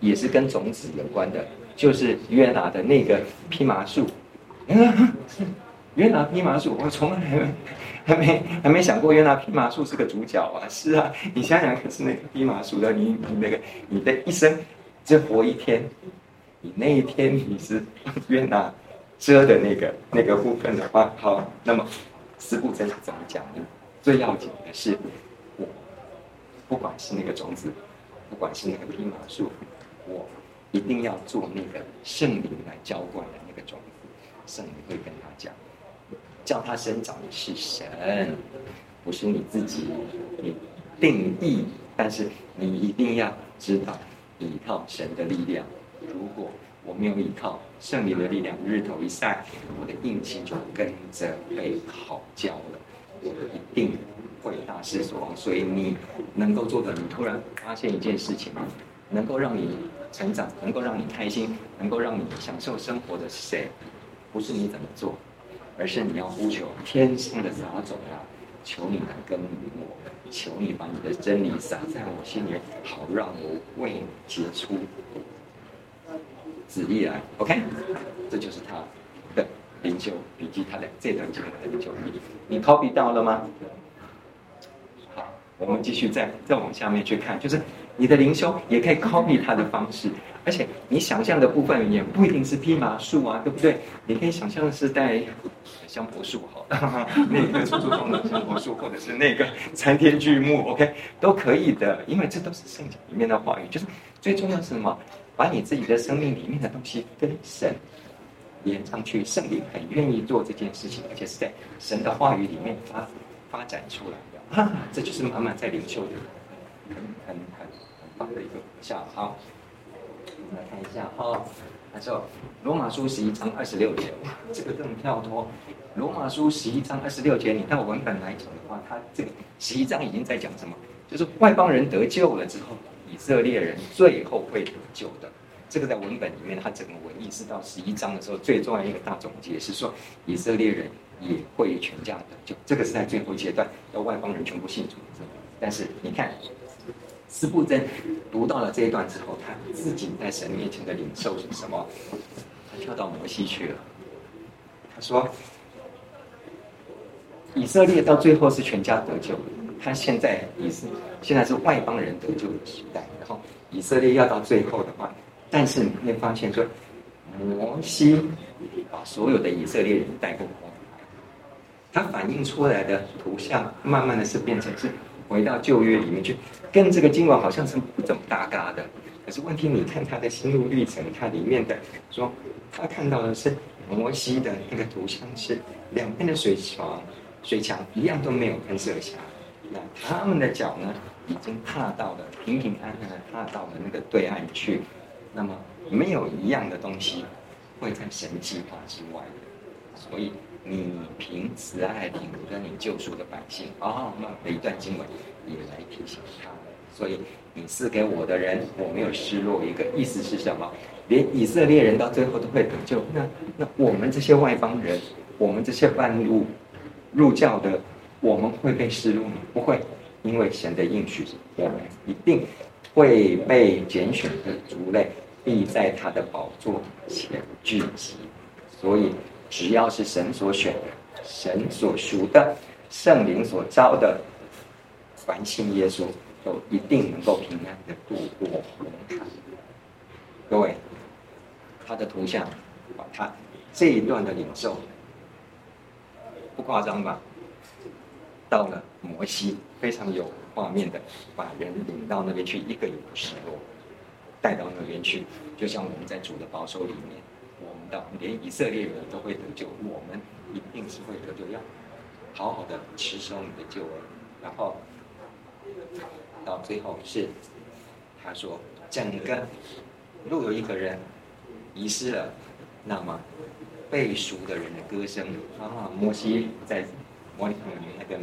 也是跟种子有关的，就是约拿的那个蓖麻树。约拿蓖麻树，我从来还没还没还没想过约拿蓖麻树是个主角啊！是啊，你想想，可是那个蓖麻树的你你那个你的一生只活一天。你那一天你是约拿遮的那个那个部分的话，好，那么四不真是怎么讲呢？最要紧的是，我不管是那个种子，不管是那个蓖麻树，我一定要做那个圣灵来浇灌的那个种子。圣灵会跟他讲，叫他生长的是神，不是你自己。你定义，但是你一定要知道，依靠神的力量。如果我没有依靠圣灵的力量，日头一晒，我的印记就跟着被烤焦了，我一定会大失所望。所以你能够做的，你突然发现一件事情，能够让你成长，能够让你开心，能够让你享受生活的是谁？不是你怎么做，而是你要呼求天上的杂种啊，求你来耕耘我，求你把你的真理撒在我心里，好让我为你结出。旨意来，OK，这就是他的灵修笔记，他的这段经文的灵修笔记，你 copy 到了吗？好，我们继续再再往下面去看，就是你的灵修也可以 copy 他的方式，而且你想象的部分也不一定是蓖麻树啊，对不对？你可以想象的是带香柏树，好，那个粗粗壮的香柏树，或者是那个参天巨木，OK，都可以的，因为这都是圣经里面的话语，就是最重要是什么？把你自己的生命里面的东西跟神连上去，圣灵很愿意做这件事情，而且是在神的话语里面发发展出来的。啊，这就是满满在灵修的很很很很棒的一个笑。好，我们来看一下哈，那时候罗马书十一章二十六节，哇，这个更跳脱。罗马书十一章二十六节，你到文本来讲的话，它这个十一章已经在讲什么？就是外邦人得救了之后。以色列人最后会得救的，这个在文本里面，它整个文意是到十一章的时候，最重要一个大总结是说，以色列人也会全家得救，这个是在最后阶段，要外邦人全部信主。但是你看，斯布真读到了这一段之后，他自己在神面前的领受是什么？他跳到摩西去了。他说，以色列到最后是全家得救。他现在也是，现在是外邦人得救的时代，然后以色列要到最后的话，但是你会发现说，摩西把所有的以色列人带过红海，他反映出来的图像，慢慢的是变成是回到旧约里面去，跟这个经文好像是不怎么搭嘎的。可是问题，你看他的心路历程，它里面的说，他看到的是摩西的那个图像是两边的水床、水墙一样都没有喷射下，那他们的脚呢，已经踏到了平平安安的踏到了那个对岸去，那么没有一样的东西会在神计划之外，所以你凭慈爱领着你救赎的百姓哦，那么一段经文也来提醒他，所以。你赐给我的人，我没有失落一个。意思是什么？连以色列人到最后都会得救。那那我们这些外邦人，我们这些半路入教的，我们会被失落吗？不会，因为神的应许，我们一定会被拣选的族类，必在他的宝座前聚集。所以，只要是神所选的、神所属的、圣灵所召的，凡信耶稣。都一定能够平安的度过红海。各位，他的图像，把他这一段的领受，不夸张吧？到了摩西，非常有画面的，把人领到那边去，一个也不失落，带到那边去，就像我们在主的保守里面，我们到连以色列人都会得救，我们一定是会得救，要好好的持守你的救恩，然后。到最后是，他说整个若有一个人遗失了，那么被赎的人的歌声啊，摩西在摩里面那个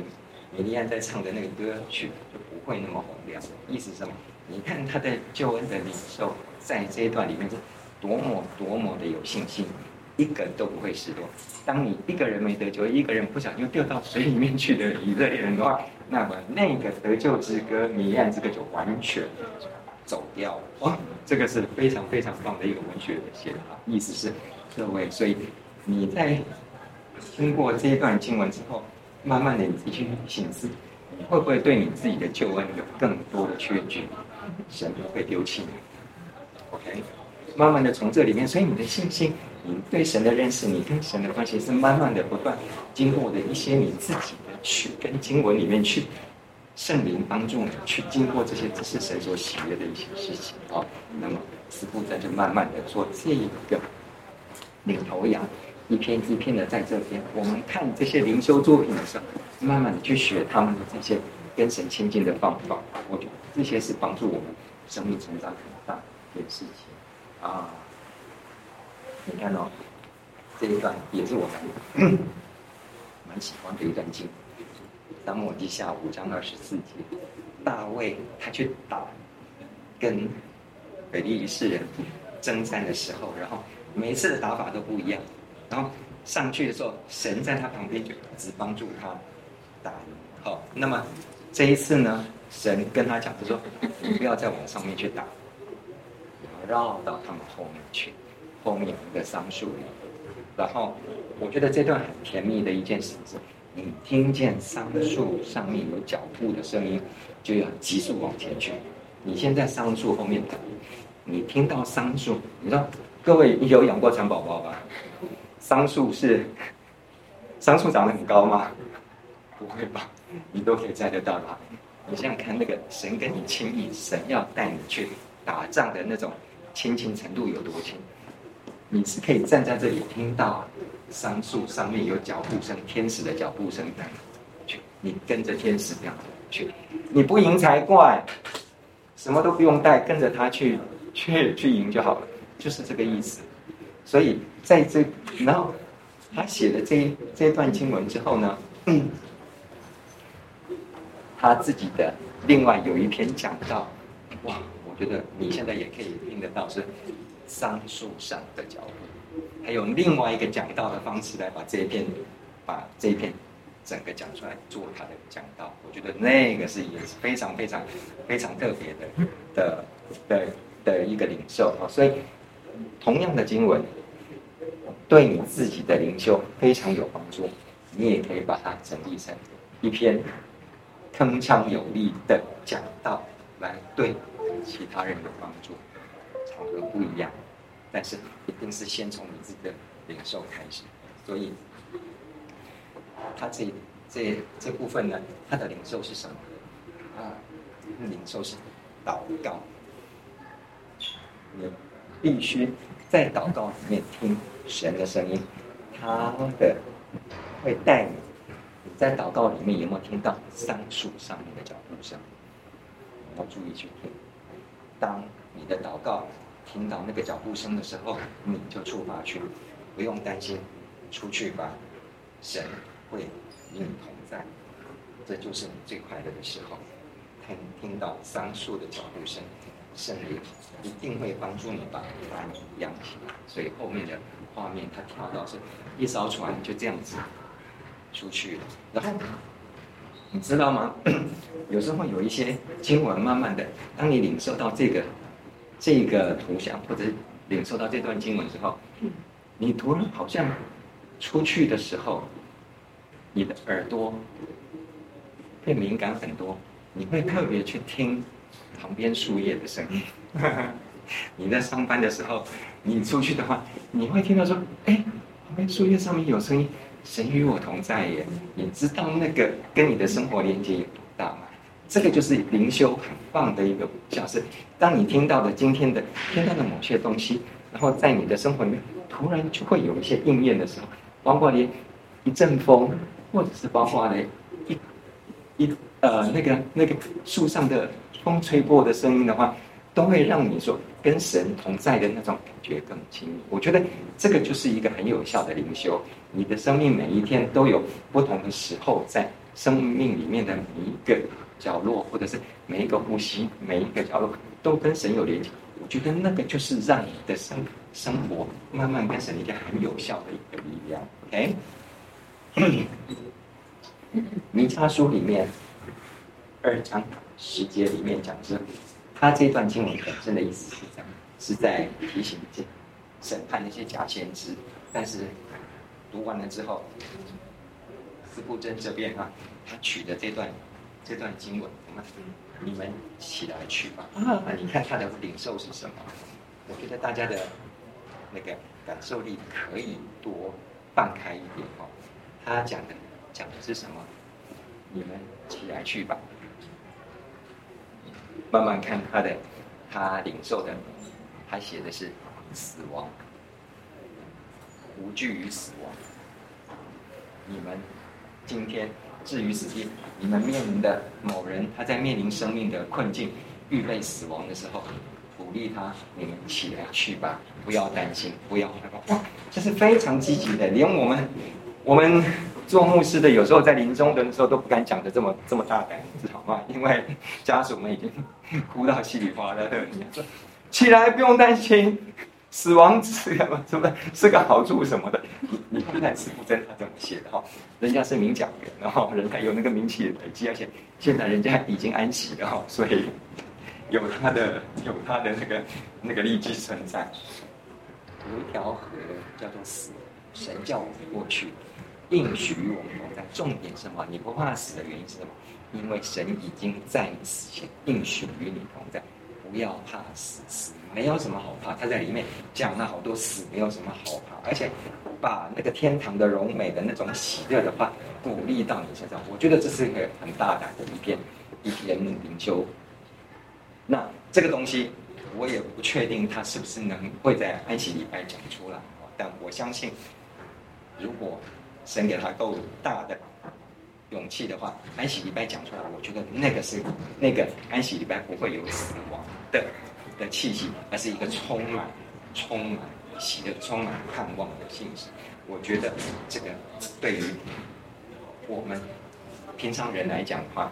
米利安在唱的那个歌曲就不会那么洪亮。意思是什么？你看他的救恩的领受，在这一段里面是多么多么的有信心。一个都不会失落。当你一个人没得救，一个人不小心掉到水里面去的以色列人的话，那么那个得救之歌，米利暗之歌就完全走掉了。哇，这个是非常非常棒的一个文学的写法。意思是，各位，所以你在听过这一段经文之后，慢慢的你去省思，你会不会对你自己的救恩有更多的缺据？神不会丢弃你。OK，慢慢的从这里面，所以你的信心。你对神的认识，你跟神的关系是慢慢的不断经过的一些你自己的去跟经文里面去，圣灵帮助你去经过这些，这是神所喜悦的一些事情啊。那么师父在这慢慢的做这一个领头羊，一篇一篇的在这边，我们看这些灵修作品的时候，慢慢的去学他们的这些跟神亲近的方法，我觉得这些是帮助我们生命成长很大的一件事情啊。你看哦，这一段也是我们蛮喜欢的一段经。撒母耳记下五章二十四节，大卫他去打跟非利士人征战的时候，然后每一次的打法都不一样。然后上去的时候，神在他旁边就一直帮助他打。好，那么这一次呢，神跟他讲，他说：“你不要再往上面去打，你要绕到他们后面去。”后面一个桑树里，然后我觉得这段很甜蜜的一件事是，你听见桑树上面有脚步的声音，就要急速往前去。你先在桑树后面等，你听到桑树，你知道各位有养过蚕宝宝吧？桑树是桑树长得很高吗？不会吧？你都可以摘得到它。你想想看，那个神跟你亲密，神要带你去打仗的那种亲近程度有多亲？你是可以站在这里听到桑树上面有脚步声，天使的脚步声的，去，你跟着天使这样去，你不赢才怪，什么都不用带，跟着他去，去去赢就好了，就是这个意思。所以在这，然后他写了这这段经文之后呢，嗯，他自己的另外有一篇讲道，哇，我觉得你现在也可以听得到是。桑树上的脚步，还有另外一个讲道的方式来把这一篇，把这一篇整个讲出来做他的讲道。我觉得那个是也是非常非常非常特别的的的的一个领袖啊。所以同样的经文，对你自己的灵修非常有帮助，你也可以把它整理成一篇铿锵有力的讲道，来对其他人有帮助。场合不一样，但是一定是先从你自己的领受开始。所以，他这这这部分呢，他的领受是什么？啊，领受是祷告。你必须在祷告里面听神的声音，他的会带你。你在祷告里面有没有听到桑树上面的脚步声？你要注意去听。当你的祷告听到那个脚步声的时候，你就出发去，不用担心，出去吧，神会与你同在，这就是你最快乐的时候。听听到桑树的脚步声，圣灵一定会帮助你把帆扬起来。所以后面的画面，他跳到是一艘船就这样子。出去了，然后你知道吗？[COUGHS] 有时候有一些经文，慢慢的，当你领受到这个这个图像，或者领受到这段经文之后，你突然好像出去的时候，你的耳朵会敏感很多，你会特别去听旁边树叶的声音。[LAUGHS] 你在上班的时候，你出去的话，你会听到说：“哎，旁边树叶上面有声音。”神与我同在耶，你知道那个跟你的生活连接有多大吗？这个就是灵修很棒的一个小事。当你听到的今天的听到的某些东西，然后在你的生活里面突然就会有一些应验的时候，包括连一阵风，或者是包括连一一呃那个那个树上的风吹过的声音的话，都会让你说跟神同在的那种感觉更亲密。我觉得这个就是一个很有效的灵修。你的生命每一天都有不同的时候，在生命里面的每一个角落，或者是每一个呼吸，每一个角落都跟神有连接。我觉得那个就是让你的生生活慢慢跟神一个很有效的一个力量。OK，弥迦书里面二章十节里面讲是，他这段经文本身的意思是这样，是在提醒这审判那些假先知，但是。读完了之后，司布真这边啊，他取的这段这段经文，我们你们起来去吧。啊，你看他的领受是什么？我觉得大家的那个感受力可以多放开一点哦。他讲的讲的是什么？你们起来去吧。慢慢看他的，他领受的，他写的是死亡。无惧于死亡。你们今天置于死地，你们面临的某人，他在面临生命的困境、预备死亡的时候，鼓励他：你们起来去吧，不要担心，不要害怕。哇，这是非常积极的。连我们我们做牧师的，有时候在临终的时候都不敢讲的这么这么大胆，知道吗？因为 [LAUGHS] 家属们已经哭到稀里哗啦的。起来，不用担心。死亡是 [LAUGHS] 什么？什么是个好处什么的？你你看看司布真他怎么写的哈？人家是名讲员，然后人家有那个名气累积，而且现在人家已经安息了哈，所以有他的有他的那个那个利基存在。有一条河叫做死，神叫我们过去，应许与我们同在。重点是什么？你不怕死的原因是什么？因为神已经在你死前应许与你同在。不要怕死，死没有什么好怕。他在里面讲了好多死没有什么好怕，而且把那个天堂的荣美的那种喜乐的话鼓励到你身上。我觉得这是一个很大胆的一篇一篇灵修。那这个东西我也不确定他是不是能会在安息礼拜讲出来，但我相信，如果神给他够大的。勇气的话，安息礼拜讲出来，我觉得那个是那个安息礼拜不会有死亡的的气息，而是一个充满、充满喜的、充满盼望的信息。我觉得这个对于我们平常人来讲的话，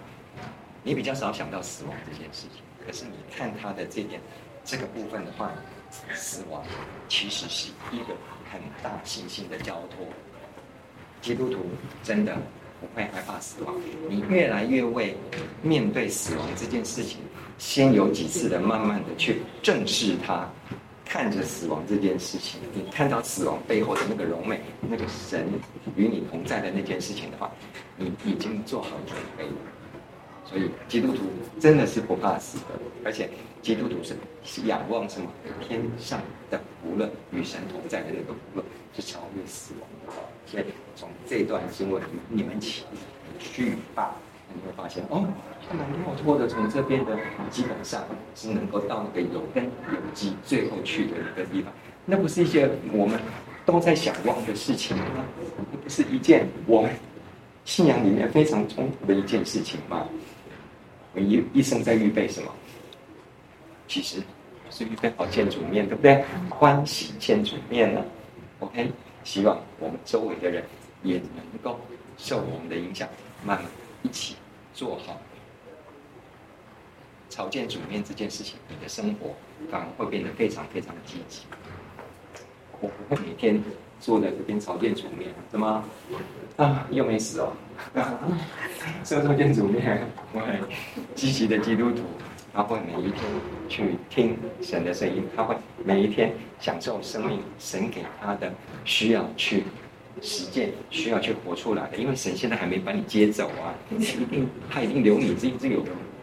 你比较少想到死亡这件事情。可是你看他的这点这个部分的话，死亡其实是一个很大信心的交托。基督徒真的。不会害怕死亡，你越来越为面对死亡这件事情，先有几次的慢慢的去正视它，看着死亡这件事情，你看到死亡背后的那个荣美，那个神与你同在的那件事情的话，你已经做好准备了。所以基督徒真的是不怕死的，而且基督徒是仰望什么？天上的福乐，与神同在的那个福乐，是超越死亡的。所以从这段经文你们起去吧，你会发现哦，他们跳脱的从这边的，基本上是能够到那个有根有基最后去的一个地方。那不是一些我们都在想望的事情吗？那不是一件我们信仰里面非常冲突的一件事情吗？我一一生在预备什么？其实是预备好见主面，对不对？欢喜见主面呢？OK，希望我们周围的人也能够受我们的影响，慢慢一起做好朝见主面这件事情。你的生活反而会变得非常非常积极。我不会每天坐在这边朝见主面，怎么啊？又没死哦。说朝见主面，我很积极的基督徒。他会每一天去听神的声音，他会每一天享受生命，神给他的需要去实践，需要去活出来的。因为神现在还没把你接走啊，一定他一定留你，这这有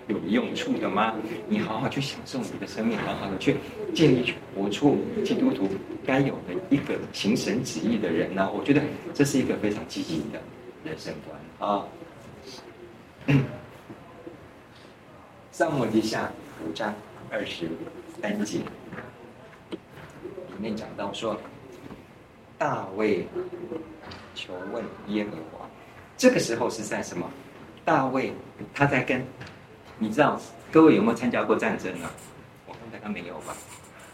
有用处的吗？你好好去享受你的生命，好好的去尽力去活出基督徒该有的一个行神旨意的人呢、我觉得这是一个非常积极的人生观啊。撒母耳记下五章二十三节里面讲到说，大卫求问耶和华，这个时候是在什么？大卫他在跟，你知道各位有没有参加过战争呢？我看大概没有吧。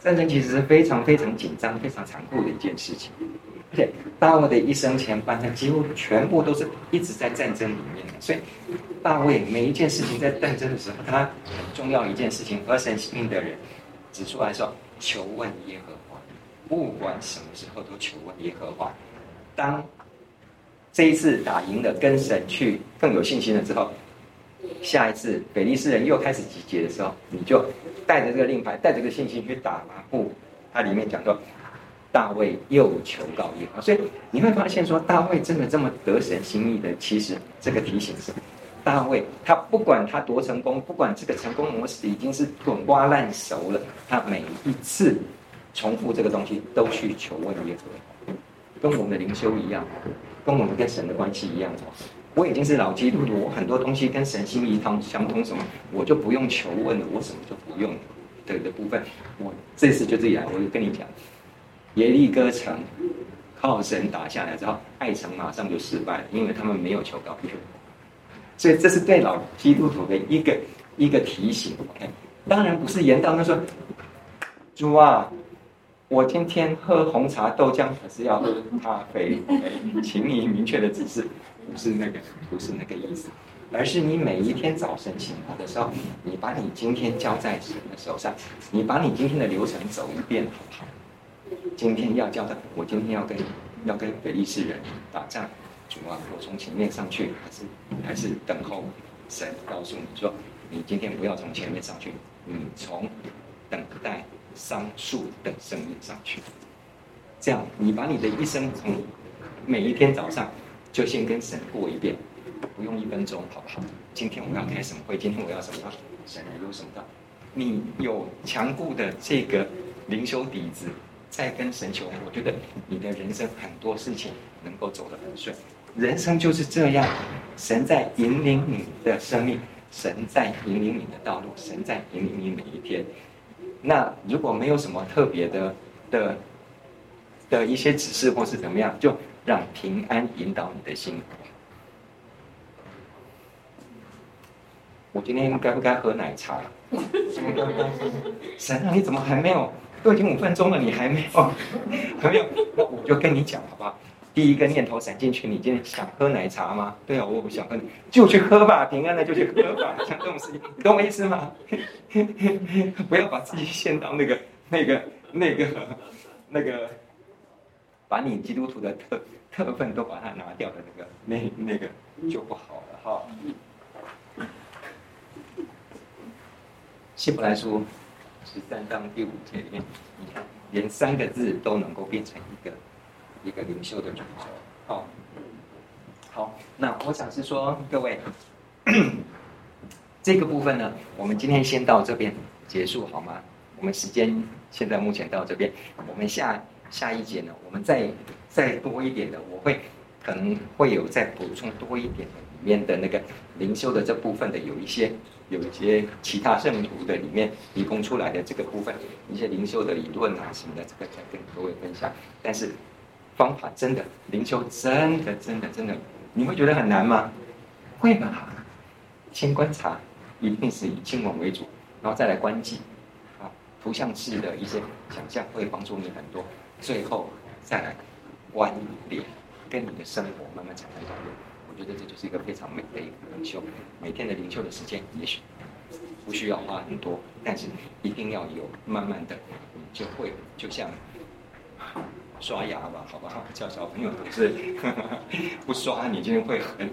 战争其实是非常非常紧张、非常残酷的一件事情。而且大卫的一生前半生几乎全部都是一直在战争里面的，所以大卫每一件事情在战争的时候，他很重要一件事情，而神性命的人指出来说：求问耶和华，不管什么时候都求问耶和华。当这一次打赢了，跟神去更有信心了之后，下一次比利士人又开始集结的时候，你就带着这个令牌，带着这个信心去打嘛。不，它里面讲到。大卫又求告耶和华，所以你会发现说，大卫真的这么得神心意的。其实这个提醒是，大卫他不管他多成功，不管这个成功模式已经是滚瓜烂熟了，他每一次重复这个东西都去求问耶和华，跟我们的灵修一样，跟我们跟神的关系一样。我已经是老基督徒，我很多东西跟神心意相相通，什么我就不用求问了，我什么就不用的的部分，我这次就这样，我就跟你讲。耶利哥城靠神打下来之后，爱城马上就失败了，因为他们没有求告。所以这是对老基督徒的一个一个提醒。OK，当然不是言道，他说：“主啊，我今天喝红茶豆浆，可是要喝咖啡。请你明确的指示，不是那个，不是那个意思，而是你每一天早晨醒来的时候，你把你今天交在神的手上，你把你今天的流程走一遍，好不好？今天要交的，我今天要跟要跟比利时人打仗，主啊，我从前面上去，还是还是等候神告诉你说，你今天不要从前面上去，你从等待桑树的生命上去。这样，你把你的一生从每一天早上就先跟神过一遍，不用一分钟，好不好？今天我要开什么会？今天我要什么？神有什么道？你有强固的这个灵修底子。在跟神求，我觉得你的人生很多事情能够走得很顺。人生就是这样，神在引领你的生命，神在引领你的道路，神在引领你每一天。那如果没有什么特别的的的一些指示或是怎么样，就让平安引导你的心。我今天该不该喝奶茶？神啊，你怎么还没有？都已经五分钟了，你还没有，还没有，那我就跟你讲，好不好？第一个念头闪进去，你今天想喝奶茶吗？对啊，我不想喝，就去喝吧，平安的就去喝吧，[LAUGHS] 像这种事情，你懂我意思吗？[LAUGHS] 不要把自己陷到那个、那个、那个、那个，把你基督徒的特特分都把它拿掉的那个、那那个就不好了哈。希伯来书。十三章第五节里面，你看，连三个字都能够变成一个一个灵修的主轴。好，好，那我想是说，各位，[COUGHS] 这个部分呢，我们今天先到这边结束好吗？我们时间现在目前到这边，我们下下一节呢，我们再再多一点的，我会可能会有再补充多一点的里面的那个灵修的这部分的有一些有一些其他圣徒的里面提供出来的这个部分一些灵修的理论啊什么的，这个再跟各位分享。但是方法真的灵修真的真的真的，你会觉得很难吗？会吧？先观察，一定是以经文为主，然后再来观记。图像式的一些想象会帮助你很多，最后再来关联，跟你的生活慢慢产生关联。我觉得这就是一个非常美的一个灵修。每天的灵修的时间也许不需要花很多，但是一定要有，慢慢的就会就像刷牙吧，好不好？叫小朋友都是不刷，你就会很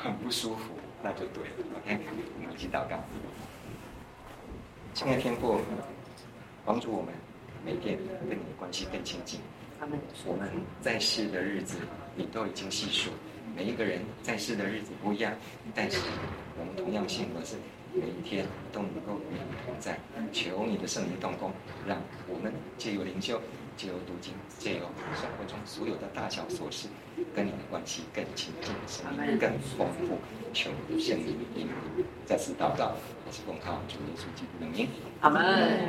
很不舒服，那就对了。OK，我们一起祷告，亲爱天父。帮助我们每天跟你的关系更亲近。我们在世的日子，你都已经细数。每一个人在世的日子不一样，但是我们同样幸福的是，每一天都能够与你同在。求你的圣灵动工，让我们借由灵修、借由读经、借由生活中所有的大小琐事，跟你的关系更亲近，生命更丰富。求圣灵引领。再次祷告，我是奉靠主耶稣基督的名。阿门。